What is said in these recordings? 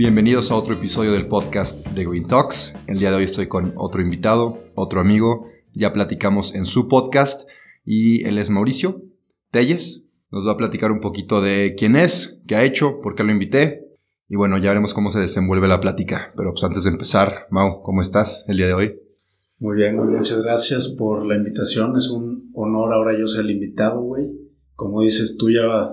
Bienvenidos a otro episodio del podcast de Green Talks. El día de hoy estoy con otro invitado, otro amigo. Ya platicamos en su podcast y él es Mauricio Telles. Nos va a platicar un poquito de quién es, qué ha hecho, por qué lo invité y bueno, ya veremos cómo se desenvuelve la plática. Pero pues antes de empezar, Mau, ¿cómo estás el día de hoy? Muy bien, muchas gracias por la invitación. Es un honor ahora yo ser el invitado, güey. Como dices, tú ya,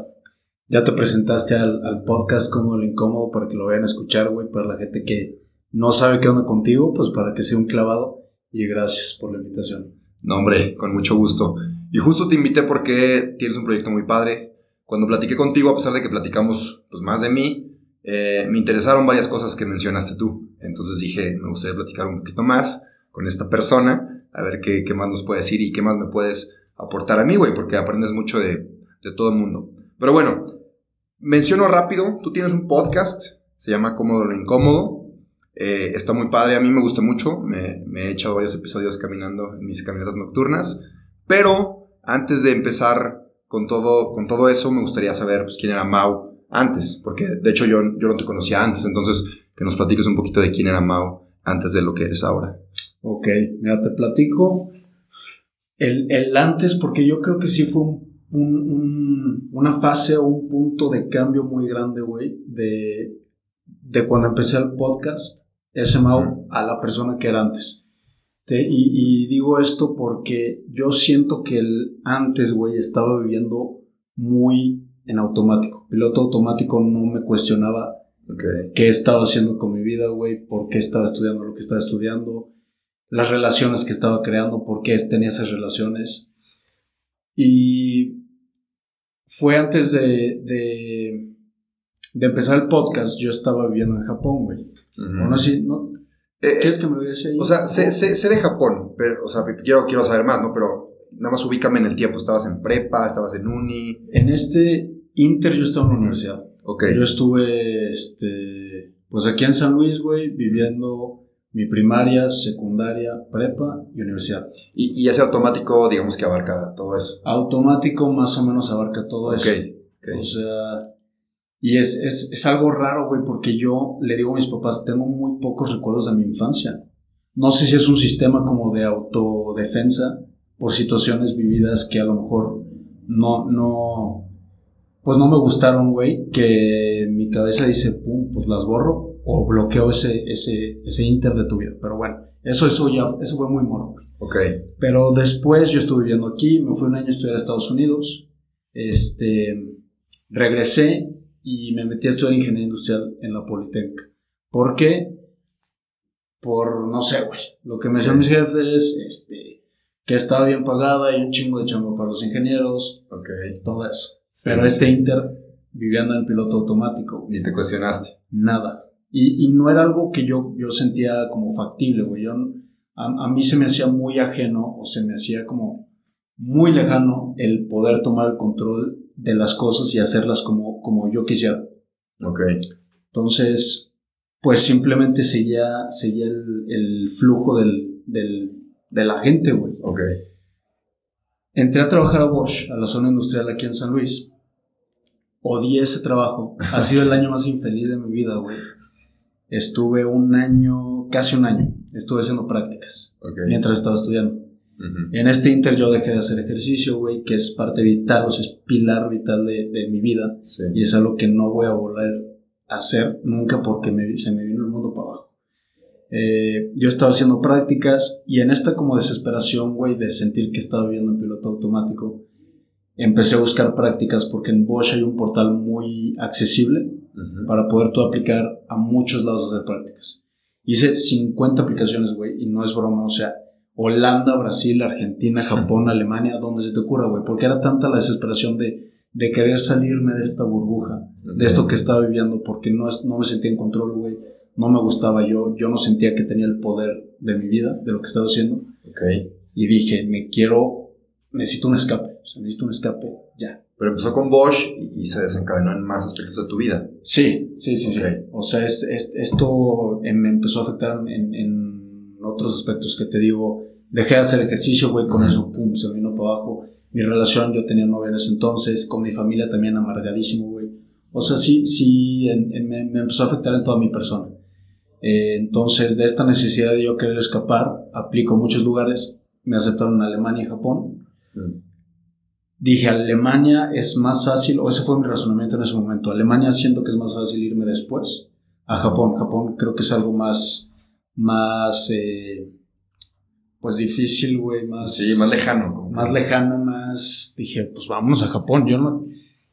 ya te presentaste al, al podcast como lo incómodo para que lo vayan a escuchar, güey. Para la gente que no sabe qué onda contigo, pues para que sea un clavado. Y gracias por la invitación. No, hombre, con mucho gusto. Y justo te invité porque tienes un proyecto muy padre. Cuando platiqué contigo, a pesar de que platicamos pues, más de mí, eh, me interesaron varias cosas que mencionaste tú. Entonces dije, me gustaría platicar un poquito más con esta persona, a ver qué, qué más nos puede decir y qué más me puedes aportar a mí, güey, porque aprendes mucho de, de todo el mundo. Pero bueno, menciono rápido, tú tienes un podcast, se llama Cómodo lo Incómodo. Eh, está muy padre, a mí me gusta mucho, me, he echado varios episodios caminando en mis caminatas nocturnas, pero antes de empezar con todo, con todo eso, me gustaría saber pues, quién era Mau, antes, porque de hecho yo, yo no te conocía antes, entonces que nos platiques un poquito de quién era Mao antes de lo que eres ahora. Ok, mira, te platico el, el antes, porque yo creo que sí fue un, un, una fase o un punto de cambio muy grande, güey, de, de cuando empecé el podcast, ese Mao, a la persona que era antes. Te, y, y, digo esto porque yo siento que el antes, güey, estaba viviendo muy en automático. Piloto automático no me cuestionaba qué estaba haciendo con mi vida, güey, por qué estaba estudiando lo que estaba estudiando, las relaciones que estaba creando, por qué tenía esas relaciones. Y fue antes de, de, de empezar el podcast, yo estaba viviendo en Japón, güey. Aún así, ¿no? Eh, ¿Quieres que me lo digas ahí? O sea, sé, sé, sé, de Japón, pero, o sea, quiero, quiero saber más, ¿no? Pero nada más ubícame en el tiempo. ¿Estabas en prepa? ¿Estabas en uni? En este Inter yo estaba en la universidad. Ok. Yo estuve, este, pues aquí en San Luis, güey, viviendo mi primaria, secundaria, prepa y universidad. ¿Y, y ese automático, digamos que abarca todo eso? Automático más o menos abarca todo eso. Ok. O sea, y es, es, es algo raro, güey, porque yo le digo a mis papás, tengo muy pocos recuerdos de mi infancia. No sé si es un sistema como de autodefensa por situaciones vividas que a lo mejor no, no, pues no me gustaron, güey, que mi cabeza dice, pum, pues las borro o bloqueo ese, ese, ese inter de tu vida. Pero bueno, eso, eso ya, eso fue muy morro. Ok. Pero después yo estuve viviendo aquí, me fui un año a estudiar a Estados Unidos, este, regresé y me metí a estudiar ingeniería industrial en la Politécnica. ¿Por qué? Por, no sé, güey, lo que me decían mis jefes, este, que estaba bien pagada y un chingo de chamba para los ingenieros, ok. todo eso. Pero este Inter viviendo en piloto automático. ¿Y te cuestionaste? Nada. Y, y no era algo que yo, yo sentía como factible, güey. Yo, a, a, mí se me hacía muy ajeno o se me hacía como muy lejano el poder tomar el control de las cosas y hacerlas como, como yo quisiera. Ok. Entonces, pues simplemente seguía, seguía el, el flujo del, del, de la gente, güey. Ok. Entré a trabajar a Bosch, a la zona industrial aquí en San Luis. Odié ese trabajo. Ha sido el año más infeliz de mi vida, güey. Estuve un año, casi un año, estuve haciendo prácticas okay. mientras estaba estudiando. Uh -huh. En este inter yo dejé de hacer ejercicio, güey, que es parte vital, o sea, es pilar vital de, de mi vida. Sí. Y es algo que no voy a volver a hacer nunca porque me, se me vino el mundo para abajo. Eh, yo estaba haciendo prácticas y en esta como desesperación, güey, de sentir que estaba viviendo en piloto automático, empecé a buscar prácticas porque en Bosch hay un portal muy accesible uh -huh. para poder tú aplicar a muchos lados hacer prácticas. Hice 50 aplicaciones, güey, y no es broma, o sea, Holanda, Brasil, Argentina, Japón, Alemania, donde se te ocurra, güey, porque era tanta la desesperación de de querer salirme de esta burbuja, de esto que estaba viviendo, porque no, no me sentía en control, güey. No me gustaba yo, yo no sentía que tenía el poder de mi vida, de lo que estaba haciendo. Ok. Y dije, me quiero, necesito un escape, o sea, necesito un escape ya. Pero empezó con Bosch y, y se desencadenó en más aspectos de tu vida. Sí, sí, sí, sí. O sea, es, es- esto eh, me empezó a afectar en, en otros aspectos que te digo. Dejé de hacer ejercicio, güey, con eso, pum, se vino para abajo. Mi relación, yo tenía novia en ese entonces, con mi familia también amargadísimo, güey. O sea, sí, sí, en- en- me, me empezó a afectar en toda mi persona. Eh, entonces, de esta necesidad de yo querer escapar, aplico a muchos lugares. Me aceptaron en Alemania y Japón dije, Alemania es más fácil, o ese fue mi razonamiento en ese momento, Alemania siento que es más fácil irme después a Japón. Japón creo que es algo más, más, eh, pues difícil, güey, más... Sí, más lejano. Más lejano, más... Dije, pues vámonos a Japón. Yo no,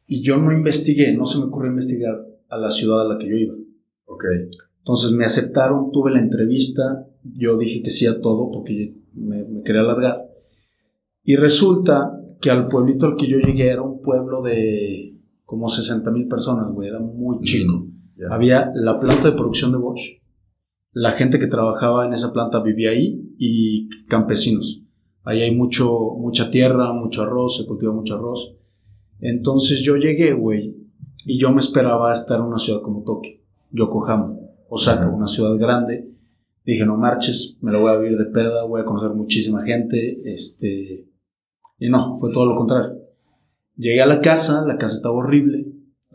y yo no investigué, no se me ocurrió investigar a la ciudad a la que yo iba. Ok. Entonces me aceptaron, tuve la entrevista, yo dije que sí a todo porque me, me quería alargar. Y resulta que al pueblito al que yo llegué era un pueblo de como 60 mil personas, güey, era muy chico. Había la planta de producción de Bosch, la gente que trabajaba en esa planta vivía ahí y campesinos. Ahí hay mucho, mucha tierra, mucho arroz, se cultiva mucho arroz. Entonces yo llegué, güey, y yo me esperaba estar en una ciudad como Tokio, Yokohama, Osaka, Ujú. una ciudad grande. Dije, no marches, me lo voy a vivir de peda, voy a conocer muchísima gente, este... Y no, fue todo lo contrario. Llegué a la casa, la casa estaba horrible,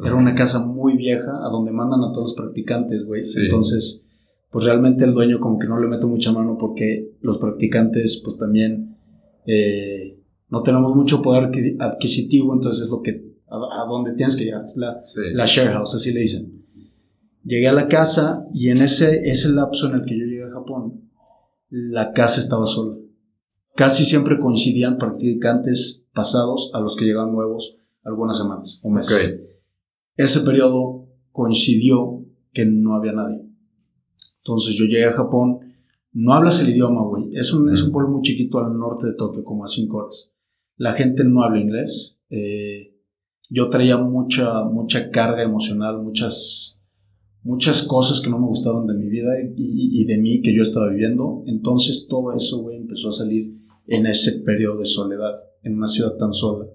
era una casa muy vieja, a donde mandan a todos los practicantes, güey. Sí. Entonces, pues realmente el dueño como que no le meto mucha mano porque los practicantes, pues también eh, no tenemos mucho poder adqui- adquisitivo, entonces es lo que, a, a donde tienes que llegar, es la, Sí. la share house, así le dicen. Llegué a la casa y en ese, ese lapso en el que yo llegué a Japón, la casa estaba sola. Casi siempre coincidían practicantes pasados a los que llegaban nuevos algunas semanas o meses. Ese periodo coincidió que no había nadie. Entonces yo llegué a Japón, no hablas el idioma, güey. Es un, es un pueblo muy chiquito al norte de Tokio, como a 5 horas. La gente no habla inglés. eh, yo traía mucha, mucha carga emocional, muchas, muchas cosas que no me gustaban de mi vida y, y- y de mí que yo estaba viviendo. Entonces todo eso, güey, empezó a salir en ese periodo de soledad, en una ciudad tan sola.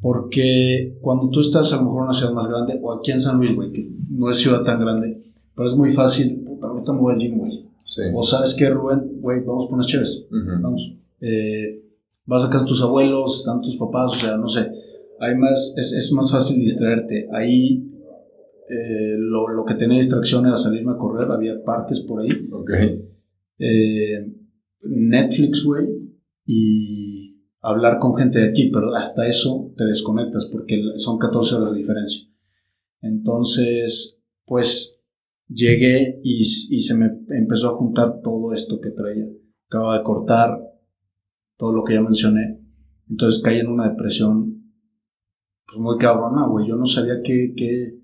Porque cuando tú estás a lo mejor en una ciudad más grande, o aquí en San Luis, güey, que no es ciudad tan grande, pero es muy fácil, puta, ahorita me voy al gym, güey. Sí. O sabes qué, Rubén, güey, vamos por unas chéves, vamos. Eh, vas a casa de tus abuelos, están tus papás, o sea, no sé. Hay más, es, es más fácil distraerte. Ahí eh, lo, lo que tenía distracción era salirme a correr, había parques por ahí. Ok. Eh, Netflix, güey, y hablar con gente de aquí, pero hasta eso te desconectas porque son 14 horas de diferencia. Entonces, pues llegué y, y se me empezó a juntar todo esto que traía. Acababa de cortar todo lo que ya mencioné. Entonces caí en una depresión pues muy cabrona, güey. Yo no sabía qué, qué-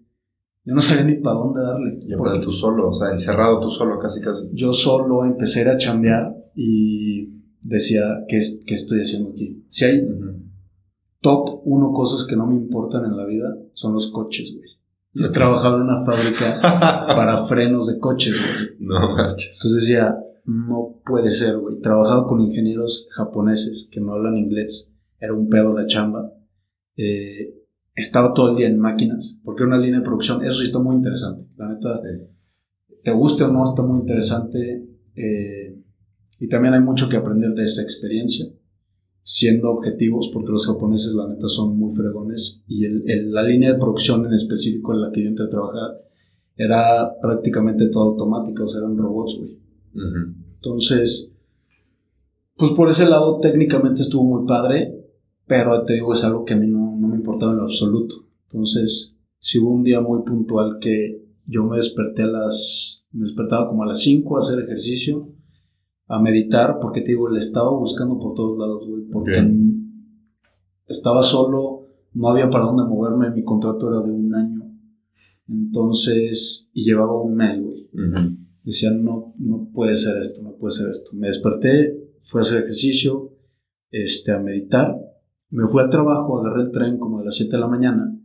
yo no sabía ni para dónde darle. Y Porque tú solo, o sea, encerrado tú solo, casi casi. yo solo empecé a chambear y decía, ¿qué, es- qué estoy haciendo aquí? Si hay Ujú. top uno cosas que no me importan en la vida, son los coches, güey. Yo he trabajado en una fábrica para frenos de coches, güey. No marches. Entonces decía, no puede ser, güey. Trabajaba con ingenieros japoneses que no hablan inglés. Era un pedo la chamba. Eh, estaba todo el día en máquinas, porque era una línea de producción. Eso sí está muy interesante. La neta, Sí. te guste o no, está muy interesante. eh, y también hay mucho que aprender de esa experiencia, siendo objetivos, porque los japoneses, la neta, son muy fregones. Y el- el- la línea de producción en específico en la que yo entré a trabajar era prácticamente toda automática, o sea, eran robots, güey. Entonces, pues por ese lado técnicamente estuvo muy padre, pero te digo, es algo que a mí no, no me importaba en lo absoluto. Entonces, si hubo un día muy puntual que yo me desperté a las, me despertaba como a las 5 a hacer ejercicio, a meditar, porque te digo, le estaba buscando por todos lados, güey, porque Ok. n- estaba solo, no había para dónde moverme, mi contrato era de un año. Entonces, y llevaba un mes, güey Ujú. decía, no, no puede ser esto, no puede ser esto. Me desperté, fui a hacer ejercicio, este, a meditar, Me fui al trabajo, agarré el tren como de las 7 de la mañana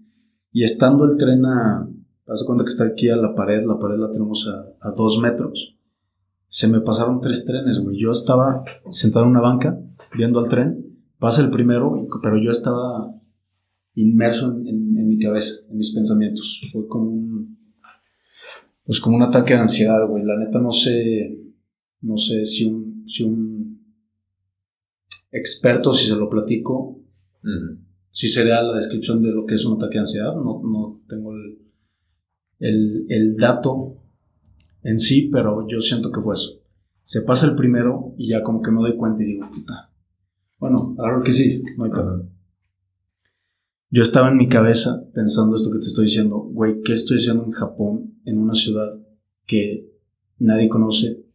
y estando el tren a, haz cuenta que está aquí a la pared, la pared la tenemos a, a dos metros, se me pasaron tres trenes, güey. Yo estaba sentado en una banca viendo al tren, pasa el primero, pero yo estaba inmerso en, en, mi cabeza, en mis pensamientos. Fue como un, pues como un ataque de ansiedad, güey. La neta no sé, no sé si un, si un experto, si se lo platico, si sería la descripción de lo que es un ataque de ansiedad. No, no tengo el, el, el dato en sí, pero yo siento que fue eso. Se pasa el primero y ya como que me doy cuenta y digo, puta. Bueno, ahora que sí, no hay problema. Yo estaba en mi cabeza pensando esto que te estoy diciendo, güey, ¿qué estoy haciendo en Japón, en una ciudad que nadie conoce,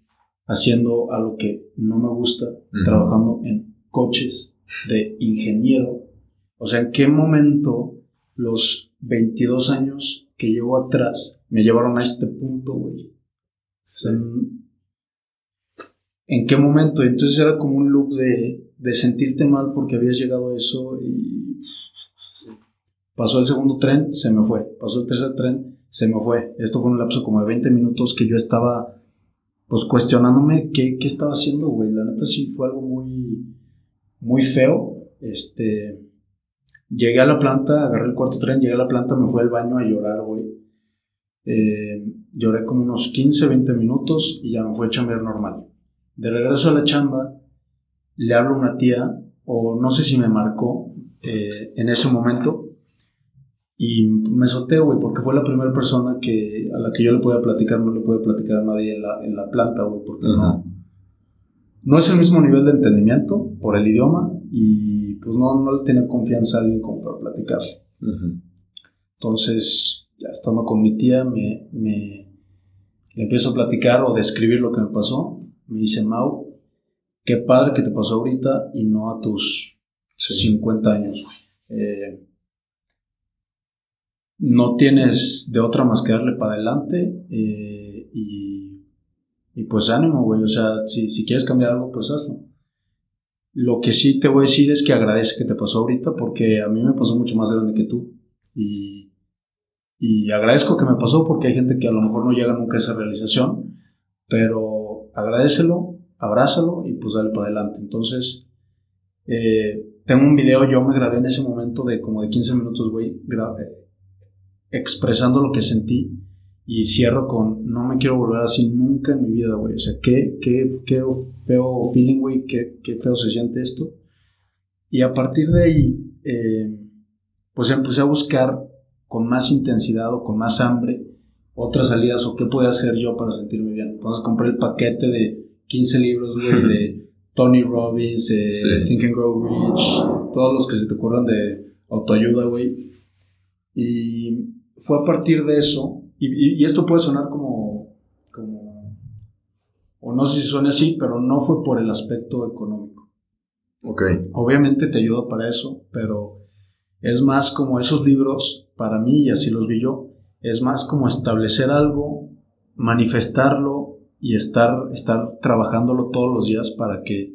haciendo algo que no me gusta, trabajando en coches de ingeniero? O sea, ¿en qué momento los 22 años que llevo atrás me llevaron a este punto, güey? En, qué momento? Entonces era como un loop de, de sentirte mal porque habías llegado a eso y pasó el segundo tren, se me fue. Pasó el tercer tren, se me fue. Esto fue un lapso como de 20 minutos que yo estaba pues cuestionándome qué, qué estaba haciendo, güey. La neta sí fue algo muy, muy feo. Este, llegué a la planta, agarré el cuarto tren, llegué a la planta, me fui al baño a llorar, güey. Eh, lloré como unos 15, 20 minutos y ya me fue a chambear normal. De regreso a la chamba, le hablo a una tía, o no sé si me marcó eh, en ese momento, y me solté, güey, porque fue la primera persona que, a la que yo le podía platicar, no le podía platicar a nadie en la, en la planta, güey, porque no, no es el mismo nivel de entendimiento por el idioma y pues no, no le tenía confianza a alguien como para platicar. Entonces, ya estando con mi tía, me, me, le empiezo a platicar o describir lo que me pasó. Me dice, Mau, qué padre que te pasó ahorita y no a tus 50 años. Eh, no tienes de otra más que darle para adelante eh, y, y, pues ánimo, güey. O sea, si, si quieres cambiar algo, pues hazlo. Lo que sí te voy a decir es que agradece que te pasó ahorita porque a mí me pasó mucho más grande que tú. Y y agradezco que me pasó porque hay gente que a lo mejor no llega nunca a esa realización, pero agradecelo, abrázalo y pues dale para adelante. Entonces, eh, tengo un video, yo me grabé en ese momento de como de 15 minutos, güey, expresando lo que sentí y cierro con, no me quiero volver así nunca en mi vida, güey. O sea, qué, qué, qué feo feeling, güey, qué, qué, feo se siente esto. Y a partir de ahí, eh, pues empecé a buscar con más intensidad o con más hambre otras salidas o qué puedo hacer yo para sentirme bien. Entonces compré el paquete de 15 libros, güey, de Tony Robbins, eh, Think and Grow Rich, todos los que se te ocurran de autoayuda, güey. Y fue a partir de eso, y, esto puede sonar como, como, o no sé si suena así, pero no fue por el aspecto económico. Ok. Obviamente te ayuda para eso, pero es más como esos libros, para mí, y así los vi yo, es más como establecer algo, manifestarlo y estar, estar trabajándolo todos los días para que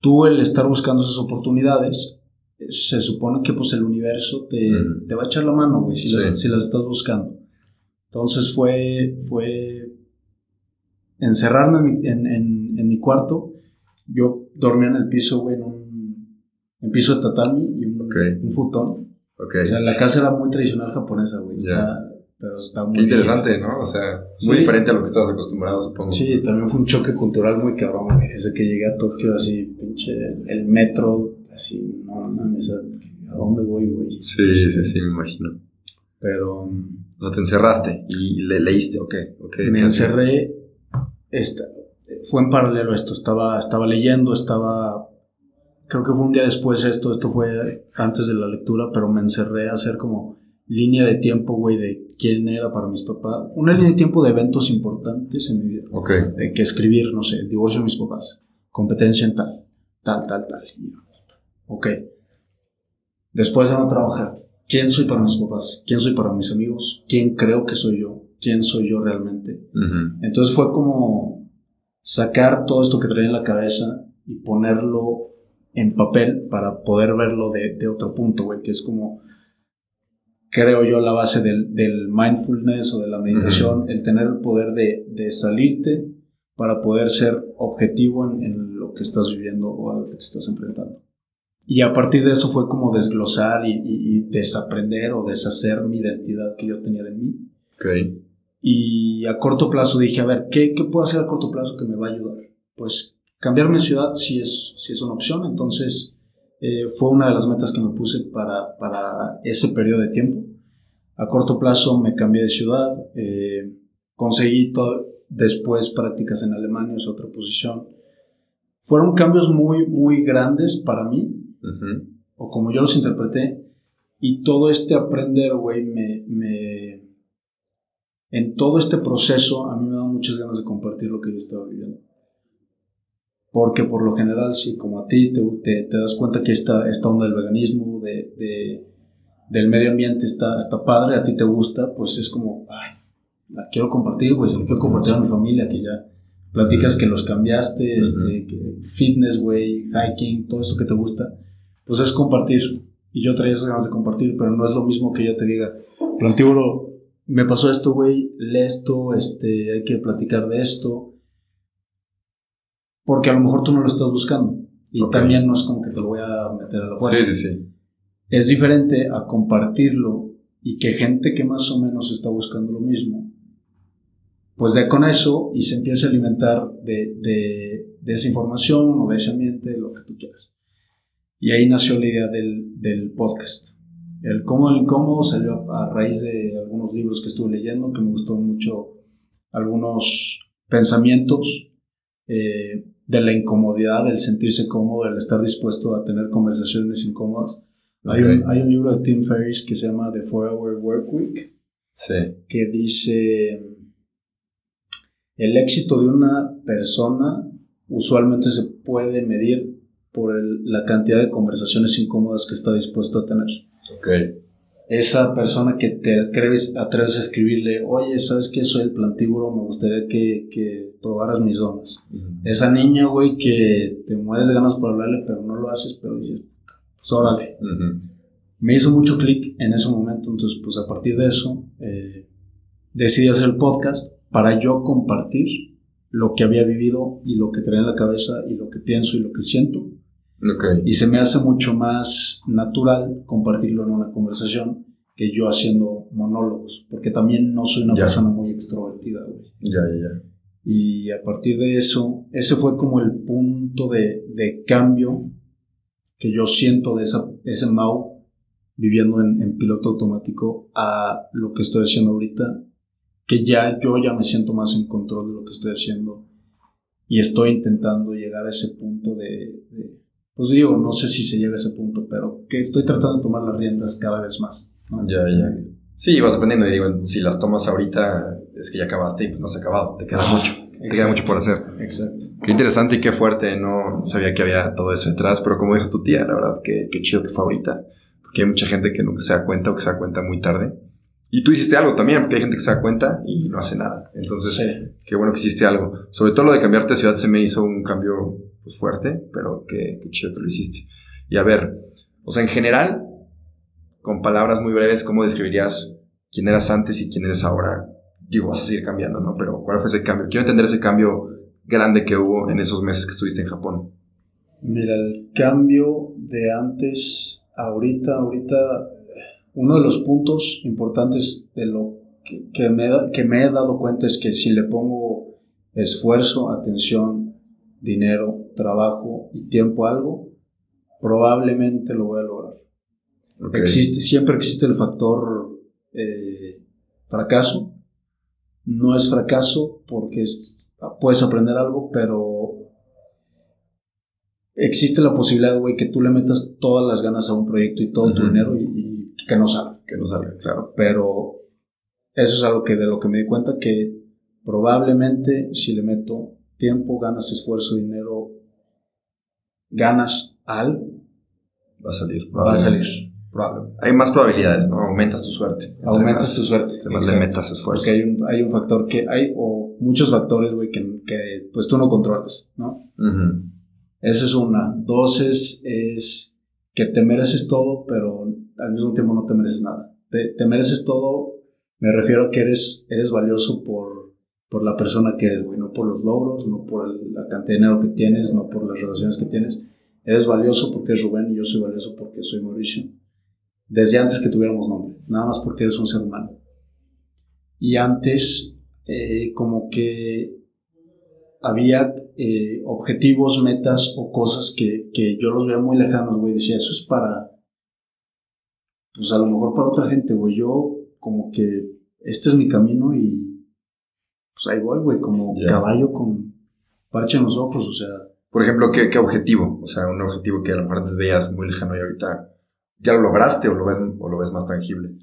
tú, el estar buscando esas oportunidades, se supone que pues el universo te, te va a echar la mano, güey, si, las, si las estás buscando. Entonces fue, fue encerrarme en, en, en, mi cuarto. Yo dormía en el piso, güey, en un en piso de tatami y un, futón. O sea, la casa era muy tradicional japonesa, güey. Pero está muy. Qué interesante, ¿no? O sea, muy diferente a lo que estabas acostumbrado, supongo. Sí, también fue un choque cultural muy cabrón, güey. Desde que llegué a Tokio, así, pinche, el metro, así, no, no, ¿a dónde voy, güey? Sí, sí, sí, me imagino. Pero. O sea, te encerraste y le leíste, ok. okay me encerré. Esta, fue en paralelo esto. Estaba, estaba leyendo, estaba creo que fue un día después esto, esto fue antes de la lectura, pero me encerré a hacer como línea de tiempo, güey, de quién era para mis papás. Una línea de tiempo de eventos importantes en mi vida. Ok. De que escribir, no sé, el divorcio de mis papás, competencia en tal, tal, tal, tal. Ok. Después de no trabajar, ¿quién soy para mis papás? ¿Quién soy para mis amigos? ¿Quién creo que soy yo? ¿Quién soy yo realmente? Entonces fue como sacar todo esto que traía en la cabeza y ponerlo en papel para poder verlo de, de otro punto, güey, que es como, creo yo, la base del, del mindfulness o de la meditación, el tener el poder de, de salirte para poder ser objetivo en, en, lo que estás viviendo o a lo que te estás enfrentando. Y a partir de eso fue como desglosar y, y, y desaprender o deshacer mi identidad que yo tenía de mí. Okay. Y a corto plazo dije, a ver, ¿qué, ¿qué, puedo hacer a corto plazo que me va a ayudar? Pues cambiarme de ciudad sí es, sí es una opción, entonces eh, fue una de las metas que me puse para, para ese periodo de tiempo. A corto plazo me cambié de ciudad, eh, conseguí todo, después prácticas en Alemania, es otra posición. Fueron cambios muy, muy grandes para mí, uh -huh. o como yo los interpreté, y todo este aprender, güey, me, me, en todo este proceso a mí me da muchas ganas de compartir lo que yo estaba. Porque por lo general, sí, como a ti te, te, te das cuenta que esta, esta onda del veganismo, de, de, del medio ambiente está, está padre, a ti te gusta, pues es como, ay, la quiero compartir, güey, se lo quiero compartir a mi familia, que ya platicas que los cambiaste, uh -huh. este, fitness, güey, hiking, todo esto que te gusta, pues es compartir. Y yo traía esas ganas de compartir, pero no es lo mismo que yo te diga, plantíbulo, me pasó esto, güey, lee esto, este, hay que platicar de esto. Porque a lo mejor tú no lo estás buscando. Y okay. también no es como que te lo voy a meter a la fuerza. Sí, sí, sí. Es diferente a compartirlo y que gente que más o menos está buscando lo mismo, pues de con eso y se empiece a alimentar de, de, de esa información o de ese ambiente, lo que tú quieras. Y ahí nació la idea del, del podcast. El cómo el incómodo salió a raíz de algunos libros que estuve leyendo, que me gustó mucho algunos pensamientos eh, de la incomodidad, del sentirse cómodo, del estar dispuesto a tener conversaciones incómodas. Okay. Hay, un, hay, un, libro de Tim Ferriss que se llama The Four Hour Work Week, sí. que dice, el éxito de una persona usualmente se puede medir por el, la cantidad de conversaciones incómodas que está dispuesto a tener. Okay. Esa persona que te atreves, atreves a escribirle, oye, ¿sabes qué? Soy el plantíbulo, me gustaría que, que probaras mis donas. Uh -huh. Esa niña, güey, que te mueres de ganas por hablarle, pero no lo haces, pero dices, pues órale. Uh -huh. Me hizo mucho clic en ese momento, entonces, pues a partir de eso, eh, decidí hacer el podcast para yo compartir lo que había vivido y lo que traía en la cabeza y lo que pienso y lo que siento. Okay. Y se me hace mucho más natural compartirlo en una conversación que yo haciendo monólogos, porque también no soy una ya. persona muy extrovertida, güey. Ya, ya, ya. Y a partir de eso, ese fue como el punto de, de cambio que yo siento de esa, ese Mau viviendo en, en, piloto automático a lo que estoy haciendo ahorita, que ya yo ya me siento más en control de lo que estoy haciendo y estoy intentando llegar a ese punto de, de pues digo, no sé si se llega a ese punto, pero que estoy tratando de tomar las riendas cada vez más. ¿no? Ya, ya. Sí, vas aprendiendo y digo, si las tomas ahorita es que ya acabaste y pues no has acabado, te queda mucho, Exacto. te queda mucho por hacer. Exacto. Qué interesante y qué fuerte, no sabía que había todo eso detrás, pero como dijo tu tía, la verdad, qué, qué chido que fue ahorita, porque hay mucha gente que nunca se da cuenta o que se da cuenta muy tarde. Y tú hiciste algo también, porque hay gente que se da cuenta y no hace nada. Entonces, sí. qué bueno que hiciste algo. Sobre todo lo de cambiarte de ciudad se me hizo un cambio pues, fuerte, pero qué, qué chido que lo hiciste. Y a ver, o sea, en general, con palabras muy breves, ¿cómo describirías quién eras antes y quién eres ahora? Digo, vas a seguir cambiando, ¿no? Pero ¿cuál fue ese cambio? Quiero entender ese cambio grande que hubo en esos meses que estuviste en Japón. Mira, el cambio de antes ahorita, ahorita uno de los puntos importantes de lo que, que, me, que, me, he dado cuenta es que si le pongo esfuerzo, atención, dinero, trabajo y tiempo a algo, probablemente lo voy a lograr. Okay. Existe, siempre existe el factor eh, fracaso. No es fracaso porque es, puedes aprender algo, pero existe la posibilidad, güey, que tú le metas todas las ganas a un proyecto y todo uh -huh. tu dinero y, y que no salga. Que no salga, claro. Pero eso es algo que de lo que me di cuenta que probablemente si le meto tiempo, ganas, esfuerzo, dinero, ganas algo, va a salir. Va a salir. Probablemente. Hay más probabilidades, ¿no? Aumentas tu suerte. Aumentas más, tu suerte. Más le metas esfuerzo. Porque hay un, hay un factor que hay, o muchos factores, güey, que, que, pues tú no controlas, ¿no? Uh -huh. Esa es una. Dos es, es que te mereces todo, pero al mismo tiempo no te mereces nada. Te, te mereces todo, me refiero a que eres, eres valioso por, por la persona que eres, güey, no por los logros, no por la cantidad de dinero que tienes, no por las relaciones que tienes. Eres valioso porque es Rubén y yo soy valioso porque soy Mauricio. Desde antes que tuviéramos nombre, nada más porque eres un ser humano. Y antes, eh, como que había eh, objetivos, metas o cosas que, que, yo los veía muy lejanos, güey. Decía, eso es para, pues a lo mejor para otra gente, güey. Yo como que este es mi camino y pues ahí voy, güey, como caballo con parche en los ojos, o sea. Por ejemplo, ¿qué, ¿qué, objetivo? O sea, un objetivo que a lo mejor antes veías muy lejano y ahorita ya lo lograste o lo ves, o lo ves más tangible.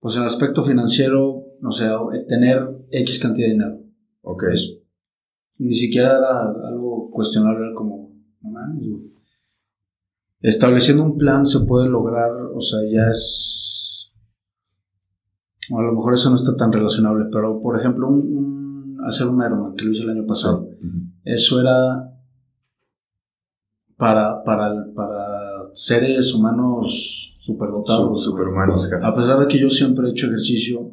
Pues en el aspecto financiero, no sé, tener X cantidad de dinero. Ok. Pues, ni siquiera era algo cuestionable, era como, no mames, güey. Estableciendo un plan se puede lograr, o sea, ya es. A lo mejor eso no está tan relacionable, pero por ejemplo, un, hacer un Ironman que lo hice el año pasado, eso era para, para, para seres humanos superdotados. superhumanos. A pesar de que yo siempre he hecho ejercicio,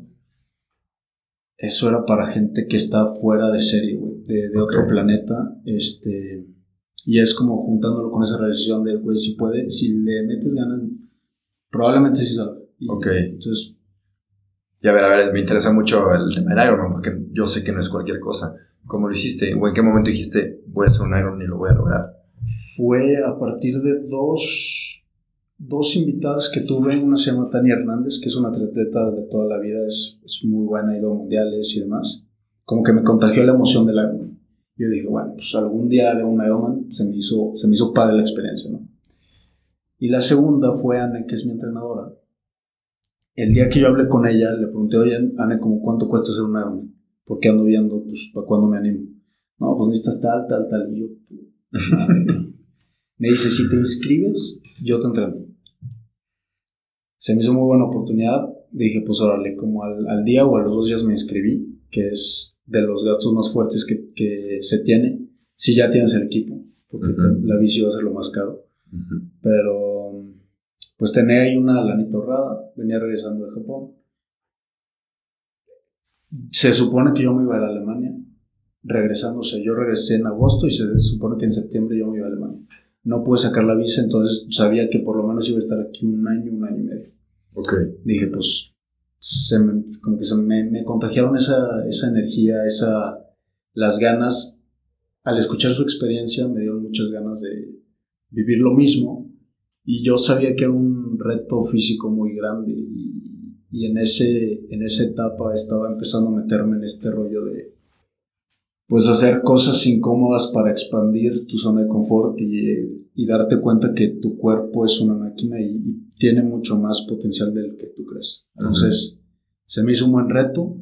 eso era para gente que está fuera de serie, güey, de, de otro planeta. Este, y es como juntándolo con esa relación de, güey, si puede, si le metes ganas, probablemente sí salga. ok. Entonces. Y a ver, a ver, me interesa mucho el tema del Iron, porque yo sé que no es cualquier cosa. ¿Cómo lo hiciste? ¿O en qué momento dijiste, voy a hacer un Iron y lo voy a lograr? Fue a partir de dos dos invitadas que tuve, una se llama Tania Hernández, que es una atleta de toda la vida, es, es muy buena, ha ido a mundiales y demás. Como que me contagió la emoción del Ironman. Yo dije, bueno, pues algún día haré un Ironman, se me hizo, se me hizo padre la experiencia, ¿no? Y la segunda fue Anne, que es mi entrenadora. El día que yo hablé con ella, le pregunté, oye, Anne, ¿cómo cuánto cuesta hacer un Ironman? Porque ando viendo, pues, ¿para cuándo me animo? No, pues necesitas tal, tal, tal. Y yo, me dice, si te inscribes, yo te entreno se me hizo muy buena oportunidad. Dije, pues órale, como al, día o a los dos días me inscribí, que es de los gastos más fuertes que, que se tiene, si ya tienes el equipo, porque la bici va a ser lo más caro. Pero, pues tenía ahí una lanita ahorrada, venía regresando de Japón. Se supone que yo me iba a, Alemania, regresando, o sea, yo regresé en agosto y se supone que en septiembre yo me iba a Alemania. No pude sacar la visa, entonces sabía que por lo menos iba a estar aquí un año, un año y medio. Ok. Dije, pues, se me, como que se me, me contagiaron esa, esa energía, esa, las ganas. Al escuchar su experiencia me dieron muchas ganas de vivir lo mismo y yo sabía que era un reto físico muy grande y, y en, ese, en esa etapa estaba empezando a meterme en este rollo de pues hacer cosas incómodas para expandir tu zona de confort y, y darte cuenta que tu cuerpo es una máquina y, tiene mucho más potencial del que tú crees. Entonces, se me hizo un buen reto.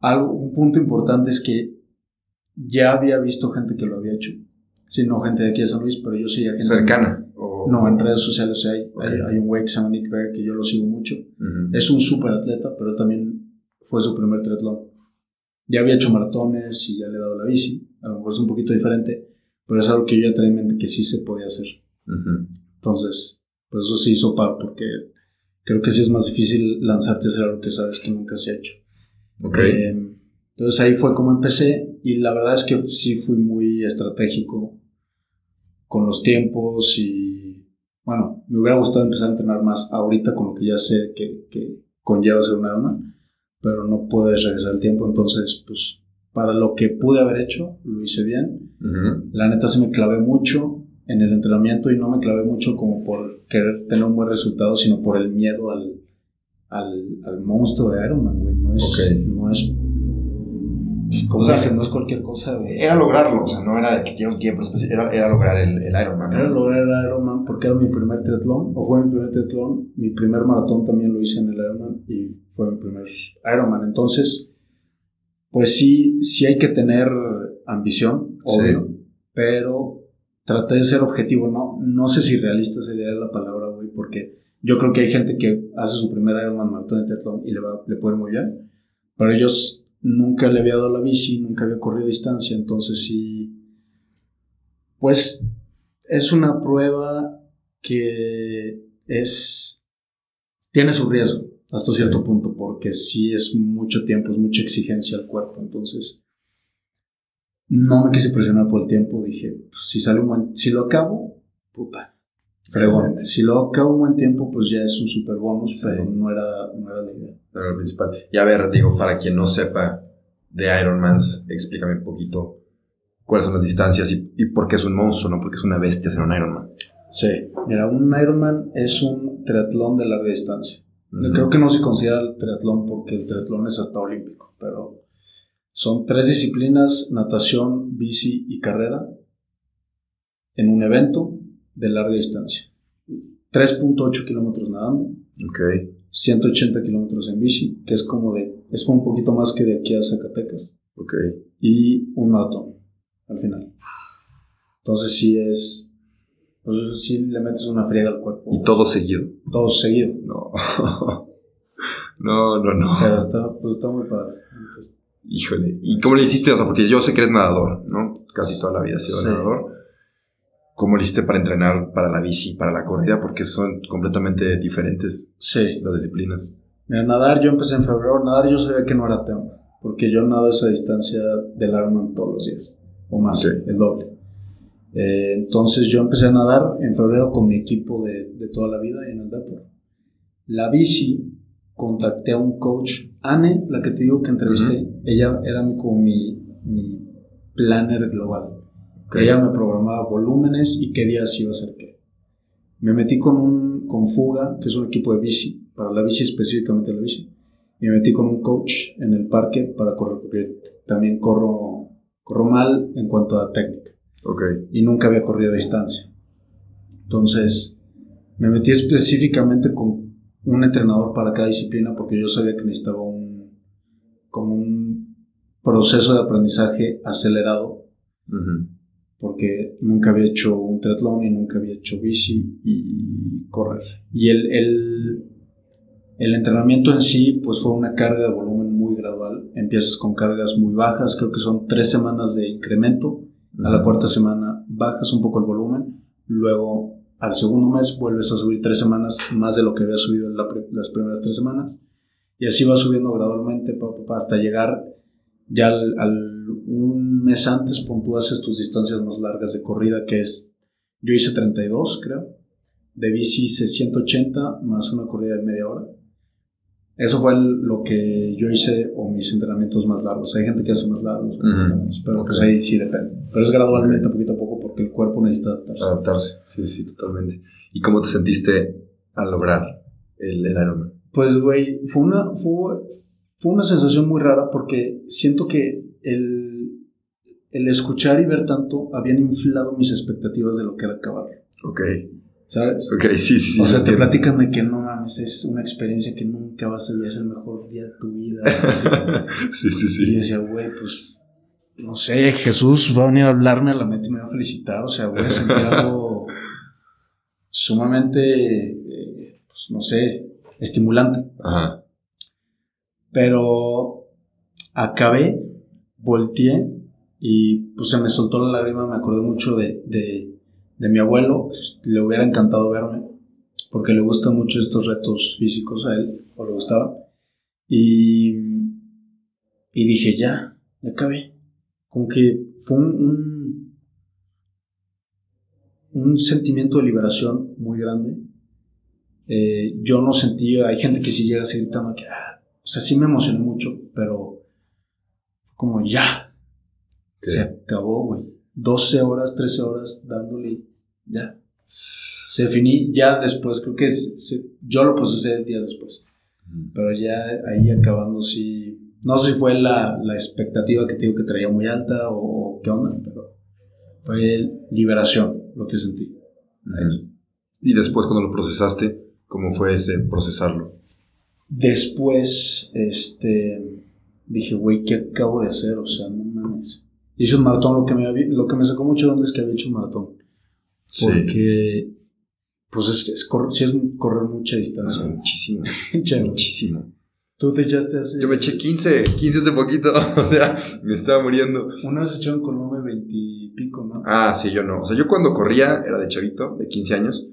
Algo, un punto importante es que ya había visto gente que lo había hecho. Sí, no gente de aquí de San Luis, pero yo sí gente. ¿Cercana? No, en redes sociales hay, hay, un güey que se llama Nick Bear que yo lo sigo mucho. Es un súper atleta, pero también fue su primer triatlón. Ya había hecho maratones y ya le he dado la bici. A lo mejor es un poquito diferente, pero es algo que yo ya tenía en mente que sí se podía hacer. Entonces, pues eso se hizo par porque creo que sí es más difícil lanzarte a hacer algo que sabes que nunca se ha hecho. Okay. entonces ahí fue como empecé y la verdad es que sí fui muy estratégico con los tiempos y bueno, me hubiera gustado empezar a entrenar más ahorita con lo que ya sé que, que conlleva ser un arma, pero no puedes regresar el tiempo, entonces pues para lo que pude haber hecho, lo hice bien. La neta se me clavé mucho en el entrenamiento y no me clavé mucho como por querer tener un buen resultado, sino por el miedo al, al, al monstruo de Iron Man, güey. No es, no es como o sea, no es cualquier cosa. Era lograrlo, o sea, no era de que quiera un tiempo era, era lograr el, el Ironman. Era lograr el Ironman porque era mi primer triatlón, o fue mi primer triatlón, mi primer maratón también lo hice en el Ironman y fue mi primer Ironman. Entonces, pues sí, sí hay que tener ambición, obvio, pero traté de ser objetivo, no, no sé si realista sería la palabra, güey, porque yo creo que hay gente que hace su primer Ironman maratón de triatlón y le, va, le puede muy bien, pero ellos nunca le había dado la bici, nunca había corrido distancia, entonces sí, Pues es una prueba que es. tiene su riesgo hasta cierto punto, porque sí es mucho tiempo, es mucha exigencia al cuerpo. Entonces, no me quise presionar por el tiempo. Dije, pues, si sale un buen. Si lo acabo, puta. Pero si lo acabo un buen tiempo, pues ya es un super bonus, pero no era, no era la idea. No era lo principal. Y a ver, digo, para quien no sepa de Ironmans, explícame un poquito cuáles son las distancias y, y por qué es un monstruo, ¿no? Porque es una bestia ser un Ironman. Sí, mira, un Ironman es un triatlón de larga distancia. Creo que no se considera el triatlón porque el triatlón es hasta olímpico, pero son tres disciplinas, natación, bici y carrera, en un evento de larga distancia. 3.8 kilómetros nadando, Ok. 180 kilómetros en bici, que es como de, es como un poquito más que de aquí a Zacatecas, Ok. y un maratón al final. Entonces sí es, pues sí le metes una friega al cuerpo. Y todo seguido. Todo seguido. No. no, no, no. Pero está, pues está muy padre. Entonces, Híjole. ¿Y cómo le hiciste? O sea, porque yo sé que eres nadador, ¿no? Casi toda la vida has sido Sí. nadador. ¿Cómo le hiciste para entrenar para la bici, para la corrida? Porque son completamente diferentes sí. las disciplinas. Mira, nadar, yo empecé en febrero. Nadar yo sabía que no era tema. Porque yo nado esa distancia del Ironman todos los días. O más, Ok. el doble. Eh, entonces yo empecé a nadar en febrero con mi equipo de, de toda la vida en el Depor. La bici, contacté a un coach, Anne, la que te digo que entrevisté, ella era como mi, mi planner global. Ok. Ella me programaba volúmenes y qué días iba a hacer qué. Me metí con un con Fuga, que es un equipo de bici, para la bici específicamente la bici. Y me metí con un coach en el parque para correr, porque también corro, corro mal en cuanto a técnica Ok. y nunca había corrido a distancia. Entonces, me metí específicamente con un entrenador para cada disciplina porque yo sabía que necesitaba un, como un proceso de aprendizaje acelerado Ujú. Porque nunca había hecho un triatlón y nunca había hecho bici y correr. Y el, el, el entrenamiento en sí, pues fue una carga de volumen muy gradual. Empiezas con cargas muy bajas, creo que son tres semanas de incremento. A la cuarta semana bajas un poco el volumen. Luego, al segundo mes, vuelves a subir tres semanas más de lo que había subido en la las primeras tres semanas. Y así vas subiendo gradualmente hasta llegar ya al, al- un mes antes, puntúas tus distancias más largas de corrida, que es, yo hice 32, creo. De bici hice 180 más una corrida de media hora. Eso fue el- lo que yo hice o mis entrenamientos más largos. Hay gente que hace más largos, pero pues ahí sí depende. Pero es gradualmente, poquito a poco, porque el cuerpo necesita adaptarse. Adaptarse. Sí, sí, totalmente. ¿Y cómo te sentiste al lograr el, el Ironman? Pues, güey, fue una, fue, fue una sensación muy rara porque siento que el, el escuchar y ver tanto habían inflado mis expectativas de lo que era acabar. Ok. ¿Sabes? Ok, sí, sí, sí. o sea, te platican de que no mames, es una experiencia que nunca vas a vivir, es el mejor día de tu vida. así. sí, sí, Y yo sí. decía, güey, pues, no sé, Jesús va a venir a hablarme a la mente y me va a felicitar. O sea, voy a sentir algo sumamente, eh, pues, no sé, estimulante. Ajá. Pero acabé, volteé y pues se me soltó la lágrima. Me acordé mucho de, de, mi abuelo. Le hubiera encantado verme porque le gustan mucho estos retos físicos a él, o le gustaba. Y, y dije, ya, ya acabé. Como que fue un, un, sentimiento de liberación muy grande. Eh, yo no sentí, hay gente que sí llega así gritando que, o sea, sí me emocioné mucho, pero como ya, se acabó, güey. 12 horas, 13 horas dándole, ya. Se finí ya después, creo que se- yo lo procesé días después, pero ya ahí acabando sí, no sé si fue la, la expectativa que te digo que traía muy alta o, qué onda, pero fue liberación lo que sentí. Y después, cuando lo procesaste, ¿cómo fue ese procesarlo? Después, este, dije, güey, ¿qué acabo de hacer? O sea, no mames. Hice un maratón, lo que me, había- lo que me sacó mucho de onda es que había hecho un maratón. Sí. Porque, pues es, es, correr, sí es correr mucha distancia. Muchísimo. Mucha. Muchísimo. Tú te echaste hace... Yo me eché 15, 15 hace poquito. o sea, me estaba muriendo. Una vez eché en Colombia veintipico, ¿no? Ah, sí, yo no. O sea, yo cuando corría era de chavito, de 15 años.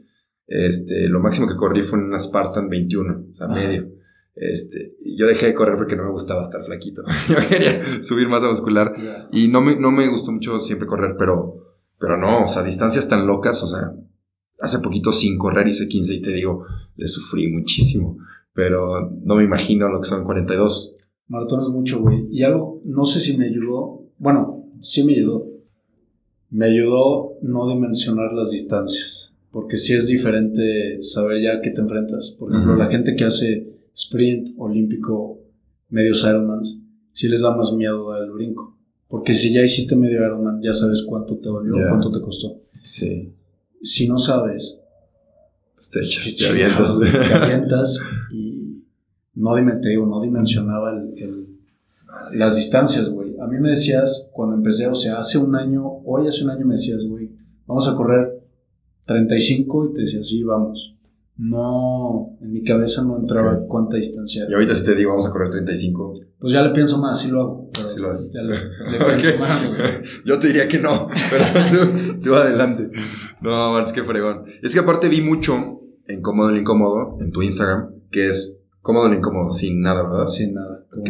Este, lo máximo que corrí fue en una Spartan 21, o sea, Ajá. medio. Este, yo dejé de correr porque no me gustaba estar flaquito. yo quería subir masa muscular. Y no me, no me gustó mucho siempre correr, pero, pero no, o sea, distancias tan locas, o sea, hace poquito sin correr hice 15 y te digo, le sufrí muchísimo, pero no me imagino lo que son 42. Maratón es mucho, güey. Y algo, no sé si me ayudó. Bueno, sí me ayudó. Me ayudó no dimensionar las distancias. Porque sí es diferente saber ya a qué te enfrentas. Por ejemplo, la gente que hace sprint, olímpico, medios Ironmans, sí les da más miedo dar el brinco. Porque si ya hiciste medio Ironman, ya sabes cuánto te dolió, cuánto te costó. Sí, Si no sabes, pues te echas, qué te avientas. te avientas y no, dimen- te digo, no dimensionaba el- el, las distancias, güey. A mí me decías cuando empecé, o sea, hace un año, hoy hace un año me decías, güey, vamos a correr 35 y te decía, sí, vamos. No, en mi cabeza no entraba cuánta distancia Y ahorita si te digo, vamos a correr 35. Pues ya le pienso más, sí lo hago. Pero Sí lo haces. Ya le, pienso más, güey. Yo te diría que no, pero tú, tú adelante. No, man, es que fregón. Es que aparte vi mucho en Cómodo lo Incómodo, en tu Instagram, que es Cómodo lo Incómodo, sin nada, ¿verdad? Sin nada. como- Ok.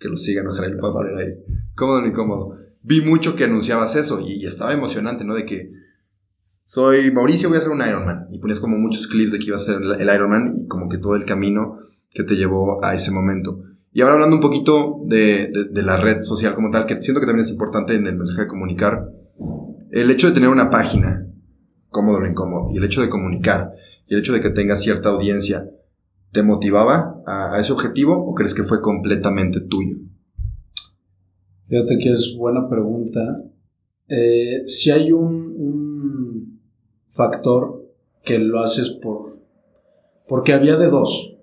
Que lo sigan, ojalá lo pueda poner ahí. Cómodo lo Incómodo. Vi mucho que anunciabas eso y, y estaba emocionante, ¿no? De que soy Mauricio, voy a hacer un Ironman. Y ponías como muchos clips de que iba a ser el, Ironman y como que todo el camino que te llevó a ese momento. Y ahora hablando un poquito de, de- de la red social como tal, que siento que también es importante en el mensaje de comunicar, el hecho de tener una página, cómodo lo incómodo, y el hecho de comunicar, y el hecho de que tengas cierta audiencia, ¿te motivaba a, a ese objetivo o crees que fue completamente tuyo? Fíjate que es buena pregunta. Eh, si hay un, un factor que lo haces por... Porque había de dos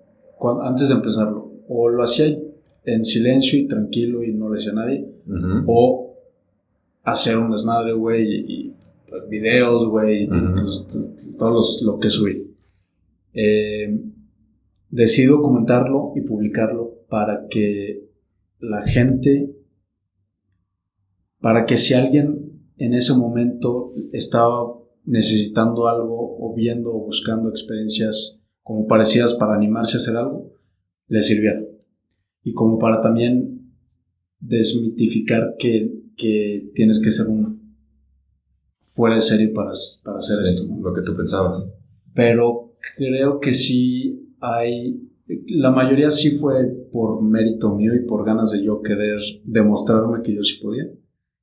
antes de empezarlo. O lo hacía en silencio y tranquilo y no le decía a nadie. O hacer un desmadre, güey, y, y, pues, videos, güey, t- todo los- lo que subí. Eh, decido comentarlo y publicarlo para que la gente, para que si alguien en ese momento estaba necesitando algo o viendo o buscando experiencias como parecidas para animarse a hacer algo, le sirviera. Y como para también desmitificar que, que tienes que ser un fuera de serie para, para hacer Sí, esto. Lo que tú pensabas. Pero creo que sí hay, la mayoría sí fue por mérito mío y por ganas de yo querer demostrarme que yo sí podía.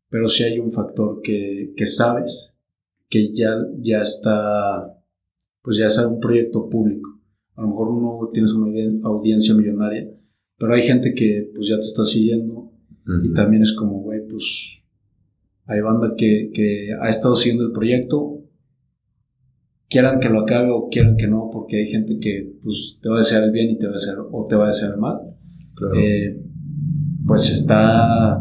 Pero sí hay un factor que, que sabes que ya, ya está, pues ya es un proyecto público. A lo mejor no tienes una audien- audiencia millonaria, pero hay gente que pues ya te está siguiendo y también es como, güey, pues hay banda que, que ha estado siguiendo el proyecto, quieran que lo acabe o quieran que no, porque hay gente que pues te va a desear el bien y te va a desear, o te va a desear el mal. Claro. Eh, pues está,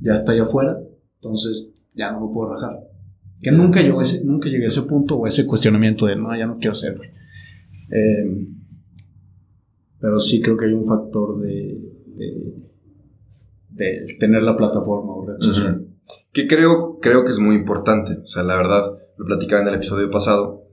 ya está allá afuera, entonces ya no me puedo rajar. Que nunca llegué a ese, nunca llegué a ese punto o ese cuestionamiento de, no, ya no quiero ser. Eh, pero sí creo que hay un factor de, de, de tener la plataforma o red social. Ujú. Que creo, creo que es muy importante. O sea, la verdad, lo platicaba en el episodio pasado,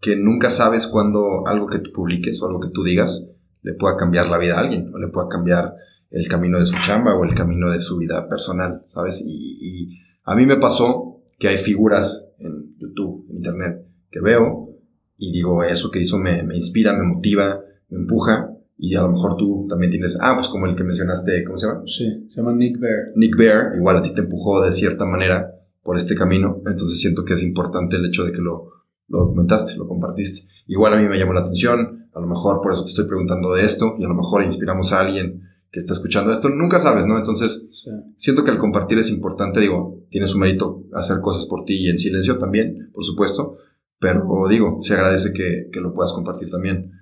que nunca sabes cuándo algo que tú publiques o algo que tú digas le pueda cambiar la vida a alguien, o le pueda cambiar el camino de su chamba o el camino de su vida personal, ¿sabes? Y, y a mí me pasó que hay figuras en YouTube, en Internet, que veo y digo, eso que hizo me, me inspira, me motiva, me empuja, y a lo mejor tú también tienes, ah, pues como el que mencionaste, ¿cómo se llama? Sí, se llama Nick Bear. Nick Bear, igual a ti te empujó de cierta manera por este camino, entonces siento que es importante el hecho de que lo, lo documentaste, lo compartiste. Igual a mí me llamó la atención, a lo mejor por eso te estoy preguntando de esto, y a lo mejor inspiramos a alguien que está escuchando esto, nunca sabes, ¿no? Entonces Sí. siento que al compartir es importante, digo, tiene su mérito hacer cosas por ti y en silencio también, por supuesto, pero digo, se agradece que, que lo puedas compartir también.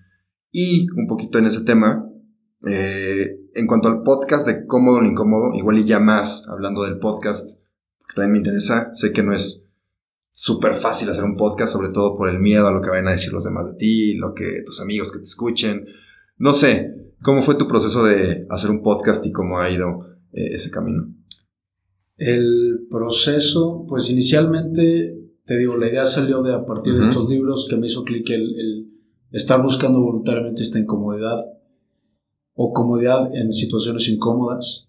Y un poquito en ese tema, eh, en cuanto al podcast de cómodo o incómodo, igual y ya más hablando del podcast, que también me interesa, sé que no es súper fácil hacer un podcast, sobre todo por el miedo a lo que vayan a decir los demás de ti, lo que tus amigos que te escuchen, no sé, ¿cómo fue tu proceso de hacer un podcast y cómo ha ido eh, ese camino? El proceso, pues inicialmente, te digo, la idea salió de a partir de estos libros que me hizo clic el, el estar buscando voluntariamente esta incomodidad o comodidad en situaciones incómodas.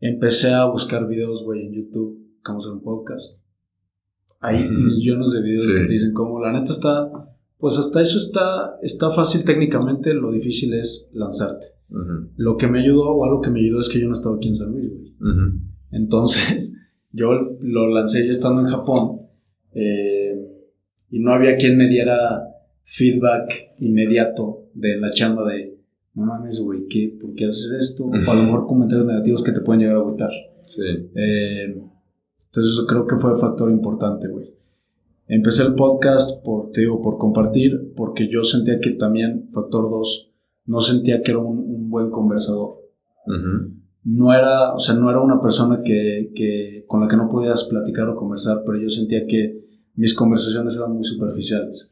Empecé a buscar videos, güey, en YouTube, como hacer un podcast. Hay millones de videos que te dicen cómo. La neta está, pues hasta eso está, está fácil técnicamente, lo difícil es lanzarte. Lo que me ayudó, o algo que me ayudó es que yo no estaba aquí en San Luis, güey. Entonces, yo lo lancé yo estando en Japón eh, y no había quien me diera feedback inmediato de la chamba de, no mames, güey, ¿qué, ¿por qué haces esto? O a lo mejor comentarios negativos que te pueden llegar a agüitar. Sí. Eh, entonces eso creo que fue factor importante, güey. Empecé el podcast por, te digo, por compartir, porque yo sentía que también, factor 2, no sentía que era un, buen conversador. No era, o sea, no era una persona que, que, con la que no podías platicar o conversar, pero yo sentía que mis conversaciones eran muy superficiales.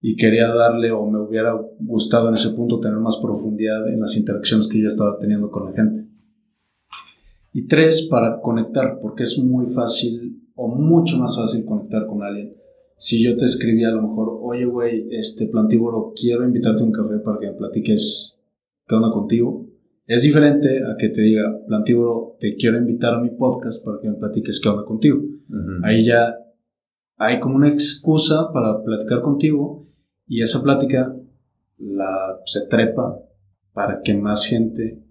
Y quería darle, o me hubiera gustado en ese punto, tener más profundidad en las interacciones que yo estaba teniendo con la gente. Y tres, para conectar, porque es muy fácil o mucho más fácil conectar con alguien. Si yo te escribía a lo mejor, oye, güey, este plantívoro, quiero invitarte a un café para que me platiques qué onda contigo. Es diferente a que te diga, plantívoro, te quiero invitar a mi podcast para que me platiques qué onda contigo. Ahí ya hay como una excusa para platicar contigo y esa plática la, se trepa para que más gente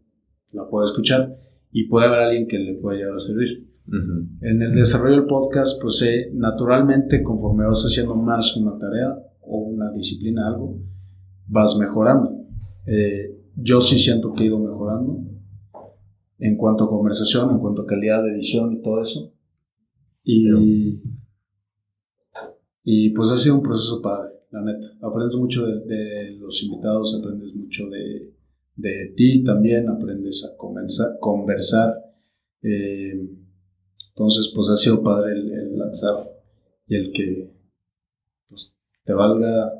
la pueda escuchar y puede haber alguien que le pueda llegar a servir. En el desarrollo del podcast, pues eh, naturalmente conforme vas haciendo más una tarea o una disciplina, algo, vas mejorando. Eh, yo sí siento que he ido mejorando en cuanto a conversación, en cuanto a calidad de edición y todo eso. Y, y pues ha sido un proceso padre, la neta. Aprendes mucho de, de los invitados, aprendes mucho de, de ti también, aprendes a conversar. conversar. Eh, entonces, pues ha sido padre el, lanzar y el que pues, te valga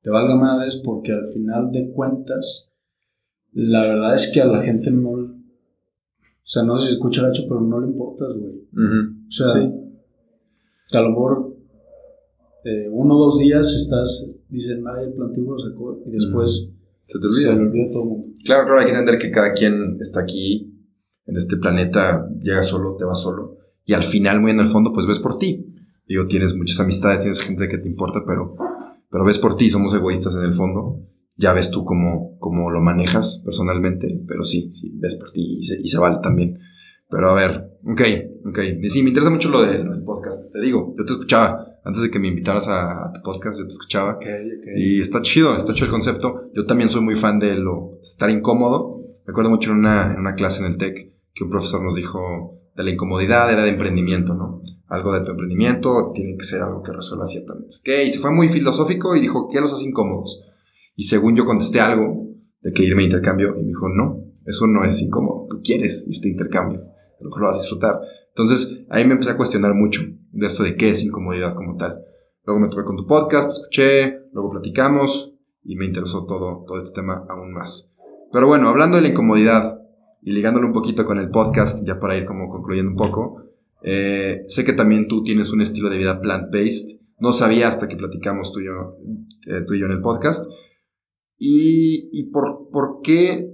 te valga madres porque al final de cuentas la verdad es que a la gente no o sea no sé si escucha gacho pero no le importas güey o sea a lo mejor eh, uno o dos días estás dicen ay el plantíbulo sacó y después se te olvida. Se todo el mundo. Claro, claro, hay que entender que cada quien está aquí, en este planeta, llega solo, te va solo. Y al final, muy en el fondo, pues ves por ti. Digo, tienes muchas amistades, tienes gente que te importa, pero, pero ves por ti, somos egoístas en el fondo. Ya ves tú cómo, cómo lo manejas personalmente, pero sí, sí, ves por ti y se, y se vale también. Pero a ver, ok, ok. Sí, me interesa mucho lo, de, lo del podcast. Te digo, yo te escuchaba antes de que me invitaras a, tu podcast, yo te escuchaba. Y está chido, está chido el concepto. Yo también soy muy fan de lo estar incómodo. Me acuerdo mucho en una, en una clase en el TEC que un profesor nos dijo de la incomodidad era de emprendimiento, ¿no? Algo de tu emprendimiento tiene que ser algo que resuelva ciertamente. ¿Qué? Y se fue muy filosófico y dijo, ¿qué los hace incómodos? Y según yo contesté algo de que irme a intercambio, y me dijo, no, eso no es incómodo, tú quieres irte a intercambio, a lo mejor lo vas a disfrutar. Entonces ahí me empecé a cuestionar mucho de esto de qué es incomodidad como tal. Luego me tuve con tu podcast, escuché, luego platicamos y me interesó todo, todo este tema aún más. Pero bueno, hablando de la incomodidad y ligándolo un poquito con el podcast, ya para ir como concluyendo un poco, eh, sé que también tú tienes un estilo de vida plant-based. No sabía hasta que platicamos tú y yo, eh, tú y yo en el podcast. ¿Y, y por, por qué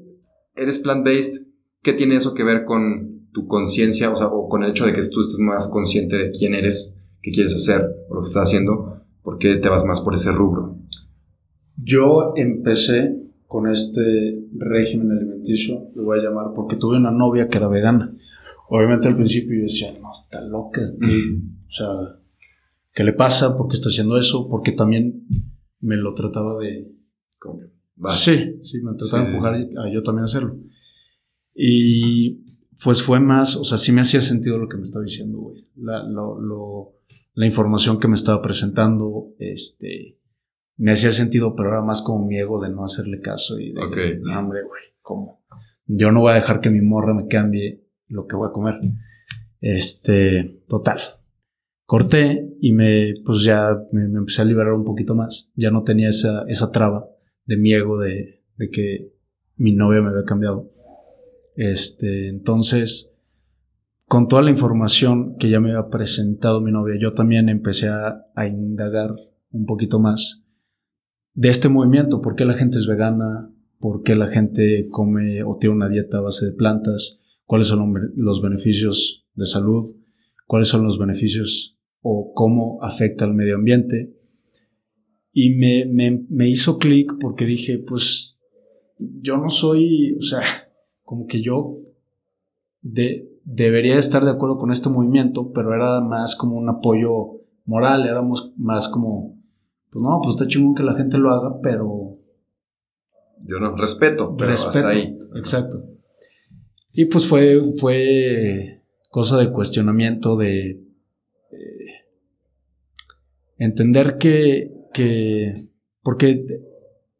eres plant-based? ¿Qué tiene eso que ver con tu conciencia, o sea, o con el hecho de que tú estés más consciente de quién eres, qué quieres hacer o lo que estás haciendo, ¿por qué te vas más por ese rubro? Yo empecé con este régimen alimenticio, lo voy a llamar, porque tuve una novia que era vegana. Obviamente al principio yo decía, no, está loca. o sea, ¿qué le pasa? ¿Por qué está haciendo eso? Porque también me lo trataba de... Sí, sí, me trataba de empujar a yo también hacerlo. Y pues fue más, o sea, sí me hacía sentido lo que me estaba diciendo, güey. La, la información que me estaba presentando, este, me hacía sentido, pero era más como mi ego de no hacerle caso y de, hombre, güey, ¿cómo? Yo no voy a dejar que mi morra me cambie lo que voy a comer. Este, total. Corté y me, pues ya me, empecé a liberar un poquito más. Ya no tenía esa, esa traba de mi ego de, de que mi novia me había cambiado. Este, entonces, con toda la información que ya me había presentado mi novia, yo también empecé a, a indagar un poquito más de este movimiento, por qué la gente es vegana, por qué la gente come o tiene una dieta a base de plantas, cuáles son los beneficios de salud, cuáles son los beneficios o cómo afecta al medio ambiente. Y me, me, hizo clic porque dije, pues yo no soy, o sea, como que yo de, debería estar de acuerdo con este movimiento, pero era más como un apoyo moral, éramos más como, pues no, pues está chingón que la gente lo haga, pero... Yo no, respeto, pero respeto, hasta ahí. Exacto. Y pues fue, fue cosa de cuestionamiento, de eh, entender que, que, porque,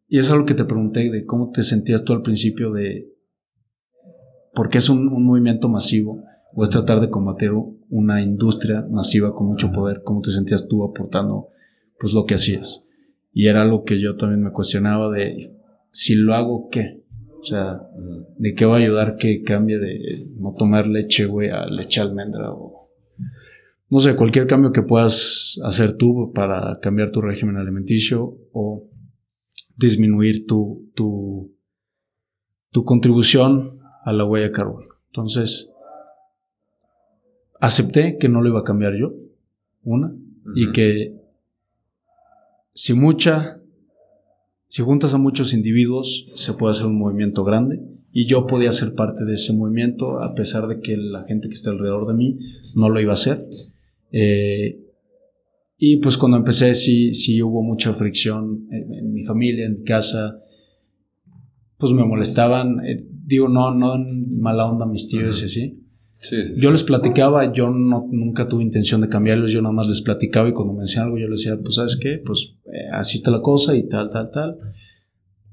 y es algo que te pregunté, de cómo te sentías tú al principio de, porque es un, movimiento masivo o es tratar de combatir una industria masiva con mucho poder, cómo te sentías tú aportando pues lo que hacías. Y era algo que yo también me cuestionaba de si lo hago, ¿qué? O sea, ¿de qué va a ayudar que cambie de no tomar leche, güey, a leche almendra o no sé, cualquier cambio que puedas hacer tú para cambiar tu régimen alimenticio o disminuir tu, tu, tu contribución a la huella de carbono. Entonces, acepté que no lo iba a cambiar yo, una, y que si mucha, si juntas a muchos individuos, se puede hacer un movimiento grande, y yo podía ser parte de ese movimiento, a pesar de que la gente que está alrededor de mí no lo iba a hacer. Eh, y pues cuando empecé sí, sí hubo mucha fricción en, mi familia, en mi casa, pues me molestaban. Eh, digo, no, no en mala onda mis tíos y así. Yo les platicaba, yo no, nunca tuve intención de cambiarlos, yo nada más les platicaba y cuando me decían algo yo les decía, pues sabes qué, pues eh, así está la cosa y tal, tal, tal.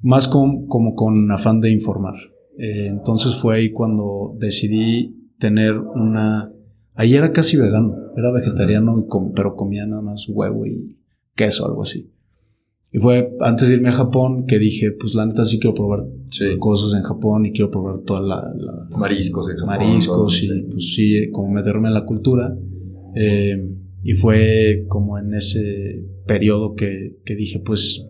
Más como con afán de informar. Eh, entonces fue ahí cuando decidí tener una... Ahí era casi vegano, era vegetariano, pero comía nada más huevo y queso, algo así. Y fue antes de irme a Japón que dije, pues la neta sí quiero probar cosas en Japón y quiero probar toda la... mariscos en Japón. Mariscos y pues sí, como meterme en la cultura. Eh, y fue como en ese periodo que, que dije, pues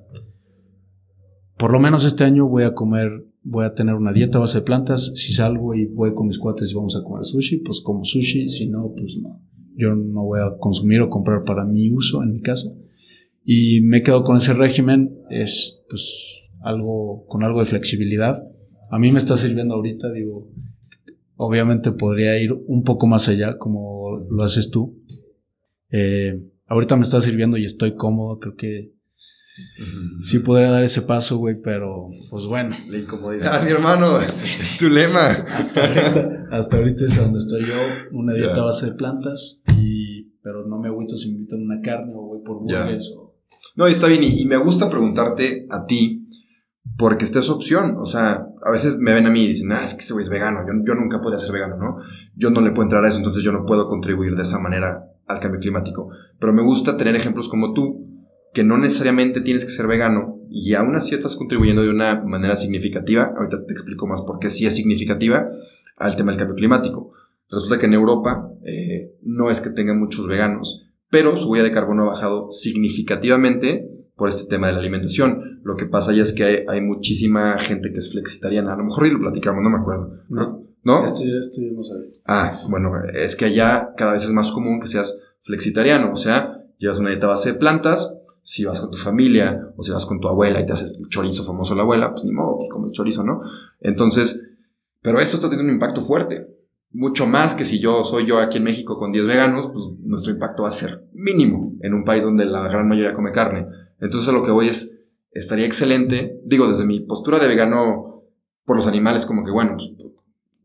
por lo menos este año voy a comer, voy a tener una dieta a base de plantas. Si salgo y voy con mis cuates y vamos a comer sushi, pues como sushi. Si no, pues no. Yo no voy a consumir o comprar para mi uso en mi casa. Y me quedo con ese régimen, es pues algo, con algo de flexibilidad. A mí me está sirviendo ahorita, digo, obviamente podría ir un poco más allá como lo haces tú. Eh, ahorita me está sirviendo y estoy cómodo, creo que sí podría dar ese paso, güey, pero pues bueno. La incomodidad, mi hermano, es, tu lema. Hasta ahorita, hasta ahorita es donde estoy yo, una dieta a base de plantas, y, pero no me agüito si me invitan una carne o voy por burgers o no, está bien, y, me gusta preguntarte a ti, porque esta es opción. O sea, a veces me ven a mí y dicen, ah, es que este güey es vegano, yo, yo nunca podría ser vegano, ¿no? Yo no le puedo entrar a eso, entonces yo no puedo contribuir de esa manera al cambio climático. Pero me gusta tener ejemplos como tú, que no necesariamente tienes que ser vegano y aún así estás contribuyendo de una manera significativa. Ahorita te explico más por qué sí es significativa al tema del cambio climático. Resulta que en Europa eh, no es que tengan muchos veganos, pero su huella de carbono ha bajado significativamente por este tema de la alimentación. Lo que pasa ya es que hay, muchísima gente que es flexitariana. A lo mejor y lo platicamos, no me acuerdo. ¿No? Esto esto no sabía. Ah, bueno, es que allá cada vez es más común que seas flexitariano. O sea, llevas una dieta base de plantas. Si vas con tu familia o si vas con tu abuela y te haces el chorizo famoso la abuela, pues ni modo, pues comes chorizo, ¿no? Entonces, pero esto está teniendo un impacto fuerte mucho más que si yo soy yo aquí en México con 10 veganos, pues nuestro impacto va a ser mínimo en un país donde la gran mayoría come carne. Entonces a lo que voy es, estaría excelente, digo, desde mi postura de vegano por los animales, como que bueno, pues,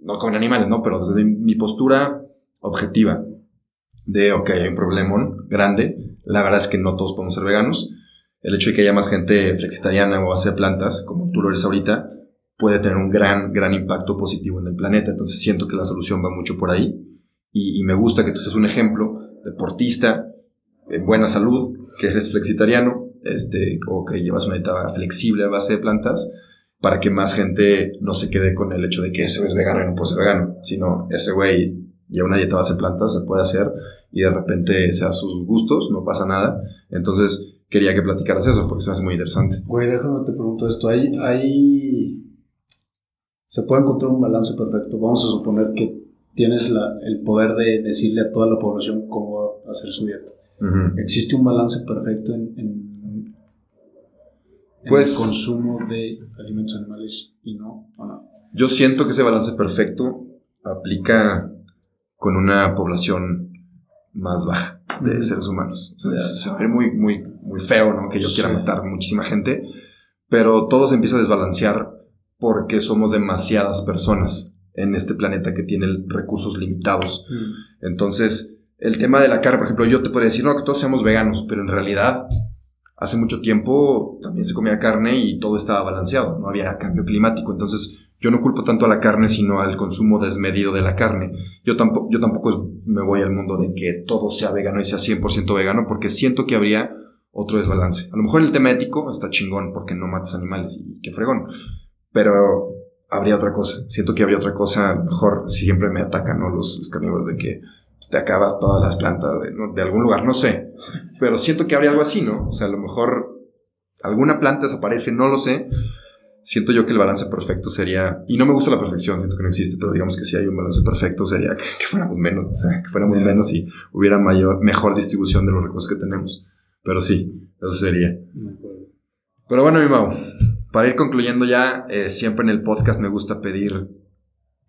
no comen animales, ¿no? Pero desde mi postura objetiva de, ok, hay un problemón grande, la verdad es que no todos podemos ser veganos. El hecho de que haya más gente flexitariana o base de plantas, como tú lo eres ahorita, puede tener un gran, gran impacto positivo en el planeta. Entonces siento que la solución va mucho por ahí. Y, me gusta que tú seas un ejemplo, deportista, en buena salud, que eres flexitariano, este, o que llevas una dieta flexible a base de plantas, para que más gente no se quede con el hecho de que ese es vegano y no puede ser vegano, sino ese güey a una dieta base de plantas se puede hacer y de repente sea sus gustos, no pasa nada. Entonces quería que platicaras eso porque se me hace muy interesante. Güey, déjame te pregunto esto. Hay, hay... Se puede encontrar un balance perfecto. Vamos a suponer que tienes la, el poder de decirle a toda la población cómo va a hacer su dieta. ¿Existe un balance perfecto en, en, pues, el consumo de alimentos animales y no? Yo siento que ese balance perfecto aplica con una población más baja de seres humanos. O sea, se va a ver muy, muy, muy feo, ¿no? Que yo quiera matar muchísima gente, pero todo se empieza a desbalancear porque somos demasiadas personas en este planeta que tiene recursos limitados. Entonces, el tema de la carne, por ejemplo, yo te podría decir, no, que todos seamos veganos, pero en realidad hace mucho tiempo también se comía carne y todo estaba balanceado, no había cambio climático. Entonces, yo no culpo tanto a la carne, sino al consumo desmedido de la carne. Yo tampoco, yo tampoco me voy al mundo de que todo sea vegano y sea 100% vegano, porque siento que habría otro desbalance. A lo mejor el tema ético está chingón, porque no matas animales y qué fregón. Pero habría otra cosa. Siento que habría otra cosa. Mejor siempre me atacan ¿no? los, carnívoros de que te acabas todas las plantas de, de, algún lugar, no sé. Pero siento que habría algo así, ¿no? O sea, a lo mejor alguna planta desaparece, no lo sé siento yo que el balance perfecto sería, y no me gusta la perfección, siento que no existe, pero digamos que si hay un balance perfecto sería que, fuéramos menos, o sea, que fuéramos menos y hubiera mayor, mejor distribución de los recursos que tenemos. Pero sí, eso sería. Pero bueno, mi Mau, para ir concluyendo ya, eh, siempre en el podcast me gusta pedir,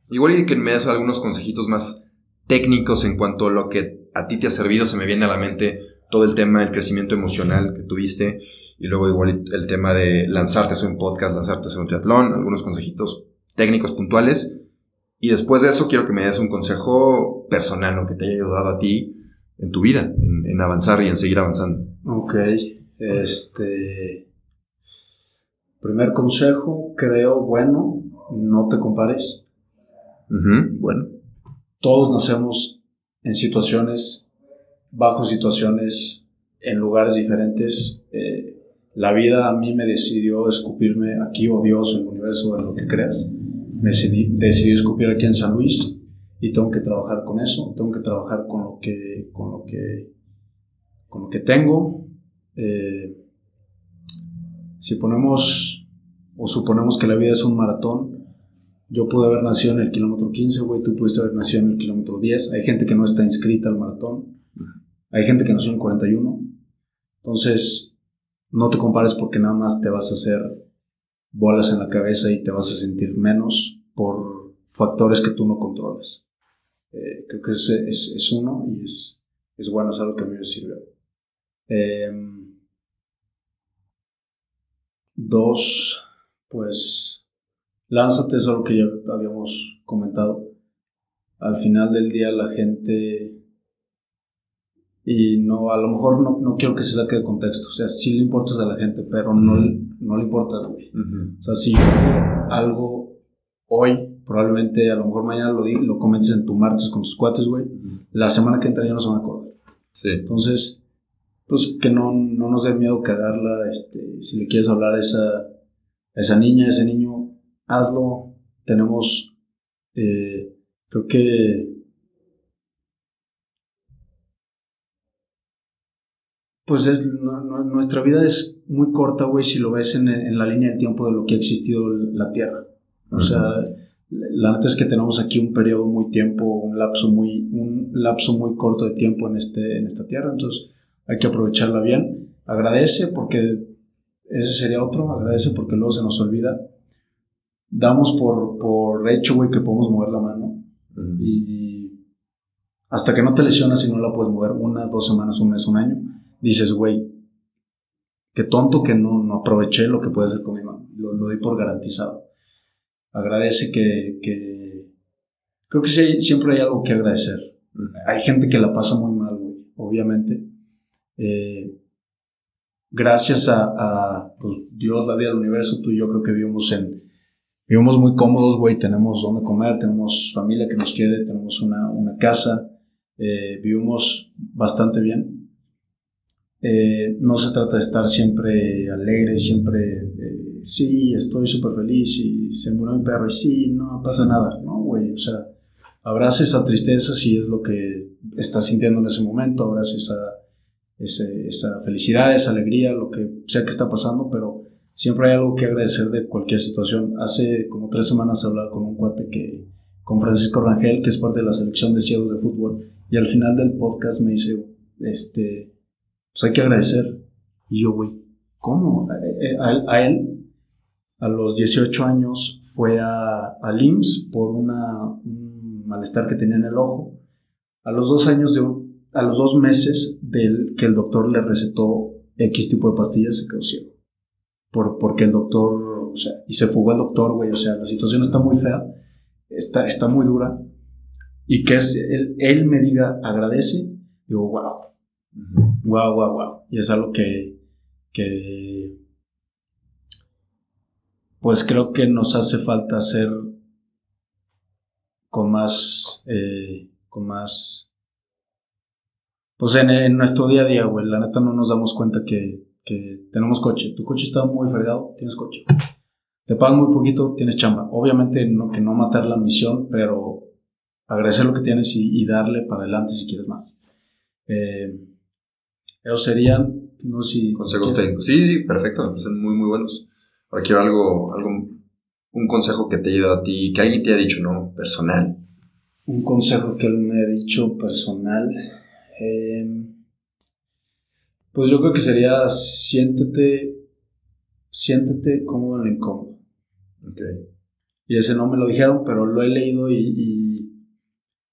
igual y que me des algunos consejitos más técnicos en cuanto a lo que a ti te ha servido, se me viene a la mente todo el tema del crecimiento emocional que tuviste y luego igual el tema de lanzarte a un podcast, lanzarte a un triatlón, algunos consejitos técnicos puntuales. Y después de eso quiero que me des un consejo personal, ¿no? que te haya ayudado a ti en tu vida, en, avanzar y en seguir avanzando. Ok, este... Primer consejo, creo, bueno, no te compares. bueno. Todos nacemos en situaciones, bajo situaciones, en lugares diferentes. Eh, la vida a mí me decidió escupirme aquí, o Dios, o el universo, o en lo que creas. Me decidió escupir aquí en San Luis y tengo que trabajar con eso, tengo que trabajar con lo que, con lo que, con lo que tengo. Eh, si ponemos o suponemos que la vida es un maratón, yo pude haber nacido en el kilómetro 15, güey, tú pudiste haber nacido en el kilómetro 10. Hay gente que no está inscrita al maratón. Hay gente que nació en 41. Entonces, no te compares porque nada más te vas a hacer bolas en la cabeza y te vas a sentir menos por factores que tú no controlas. Eh, creo que ese es, uno y es, es, bueno, es algo que a mí me sirve. Em, dos, pues lánzate, es algo que ya habíamos comentado. Al final del día la gente y no, a lo mejor no, no, quiero que se saque de contexto. O sea, sí le importas a la gente, pero no, no le importa, güey. O sea, si yo hago algo hoy, probablemente a lo mejor mañana lo, di, lo comentes en tu martes con tus cuates, güey. La semana que entra ya no se van a acordar. Sí. Entonces, pues que no, no nos dé miedo cagarla. Este, si le quieres hablar a esa, a esa niña, a ese niño, hazlo. Tenemos, eh, creo que pues es, nuestra vida es muy corta, güey, si lo ves en, en, la línea del tiempo de lo que ha existido la Tierra. O sea, la neta es que tenemos aquí un periodo muy tiempo, un lapso muy, un lapso muy corto de tiempo en, este, en esta Tierra, entonces hay que aprovecharla bien. Agradece porque ese sería otro, agradece porque luego se nos olvida. Damos por, por hecho, güey, que podemos mover la mano. Y hasta que no te lesionas y no la puedes mover una, dos semanas, un mes, un año, dices, güey, qué tonto que no, no, aproveché lo que puede hacer con mi mano. Lo, lo doy por garantizado. Agradece que, que creo que sí, siempre hay algo que agradecer. Hay gente que la pasa muy mal, güey, obviamente. Eh, gracias a, a pues, Dios, la vida, del universo, tú y yo creo que vivimos en, vivimos muy cómodos, güey, tenemos donde comer, tenemos familia que nos quiere, tenemos una, una casa, eh, vivimos bastante bien. Eh, no se trata de estar siempre alegre, siempre, eh, sí, estoy súper feliz y se murió mi perro y sí, no pasa nada, ¿no, güey? O sea, abraza esa tristeza si es lo que estás sintiendo en ese momento, abraza esa, esa felicidad, esa alegría, lo que sea que está pasando, pero siempre hay algo que agradecer de cualquier situación. Hace como tres semanas hablaba con un cuate que, con Francisco Rangel, que es parte de la selección de ciegos de fútbol, y al final del podcast me dice, este, pues hay que agradecer. Y yo, güey, ¿cómo? Eh, a, él, a los 18 años, fue a, a IMSS por una, un malestar que tenía en el ojo. A los dos años de a los dos meses del que el doctor le recetó X tipo de pastillas, se quedó ciego. Por, porque el doctor, o sea, y se fugó el doctor, güey, o sea, la situación está muy fea, está, está muy dura. Y que es, él, él me diga, agradece, digo, wow, wow, wow, wow. Y es algo que, que, pues creo que nos hace falta hacer con más, eh, con más, pues en, nuestro día a día, güey, la neta no nos damos cuenta que, que tenemos coche. Tu coche está muy fregado, tienes coche. Te pagan muy poquito, tienes chamba. Obviamente no, que no matar la misión, pero agradecer lo que tienes y, darle para adelante si quieres más. Eh, esos serían, no sé si... Consejos técnicos. Sí, sí, perfecto, son muy, muy buenos. Ahora quiero algo, algo, un consejo que te ayude a ti, que alguien te haya dicho, ¿no? Personal. Un consejo que él me ha dicho personal. Eh, pues yo creo que sería siéntete, siéntete cómodo en el incómodo. Okay. Y ese no me lo dijeron, pero lo he leído y,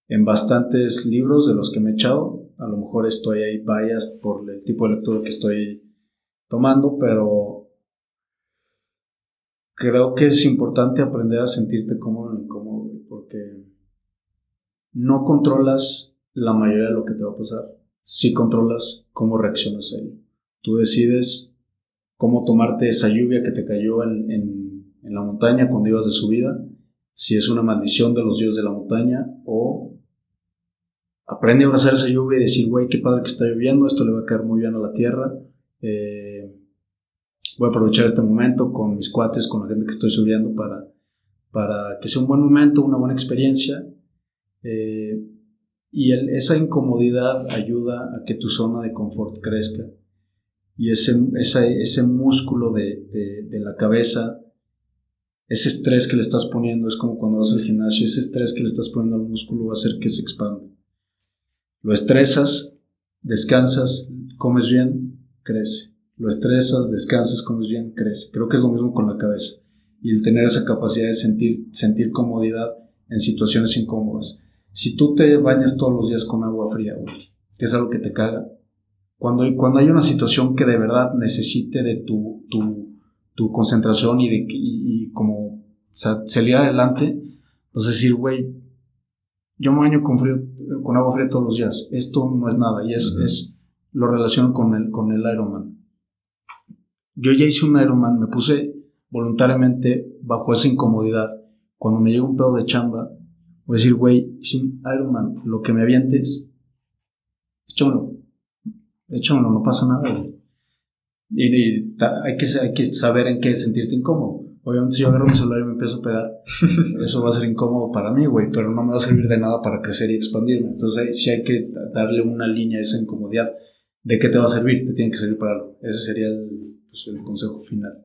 en bastantes libros de los que me he echado. A lo mejor estoy ahí biased por el tipo de lectura que estoy tomando, pero creo que es importante aprender a sentirte cómodo en el incómodo, porque no controlas la mayoría de lo que te va a pasar si controlas cómo reaccionas a ello. Tú decides cómo tomarte esa lluvia que te cayó en, en, la montaña cuando ibas de subida, si es una maldición de los dioses de la montaña o aprende a abrazar esa lluvia y decir, güey, qué padre que está lloviendo, esto le va a caer muy bien a la tierra. Eh, voy a aprovechar este momento con mis cuates, con la gente que estoy subiendo para, para que sea un buen momento, una buena experiencia. Eh, y esa incomodidad ayuda a que tu zona de confort crezca. Y ese, ese músculo de, de, la cabeza, ese estrés que le estás poniendo, es como cuando vas al gimnasio, ese estrés que le estás poniendo al músculo va a hacer que se expanda. Lo estresas, descansas, comes bien, crece. Lo estresas, descansas, comes bien, crece. Creo que es lo mismo con la cabeza. Y el tener esa capacidad de sentir, sentir comodidad en situaciones incómodas. Si tú te bañas todos los días con agua fría, güey, que es algo que te caga, cuando, cuando hay una situación que de verdad necesite de tu, tu, tu concentración y de y, como salir adelante, a decir, güey, yo me baño con, frío, con agua fría todos los días, esto no es nada, y es, es lo relaciono con el, con el Ironman. Yo ya hice un Ironman, me puse voluntariamente bajo esa incomodidad. Cuando me llega un pedo de chamba, A decir, güey, sin Iron Man, lo que me avientes, échamelo. Échamelo, no pasa nada, güey. Y, hay, que, hay que saber en qué sentirte incómodo. Obviamente, si yo agarro mi celular y me empiezo a pegar, eso va a ser incómodo para mí, güey, pero no me va a servir de nada para crecer y expandirme. Entonces, sí hay que darle una línea a esa incomodidad. ¿De qué te va a servir? Te tiene que servir para algo. Ese sería el, pues, el consejo final.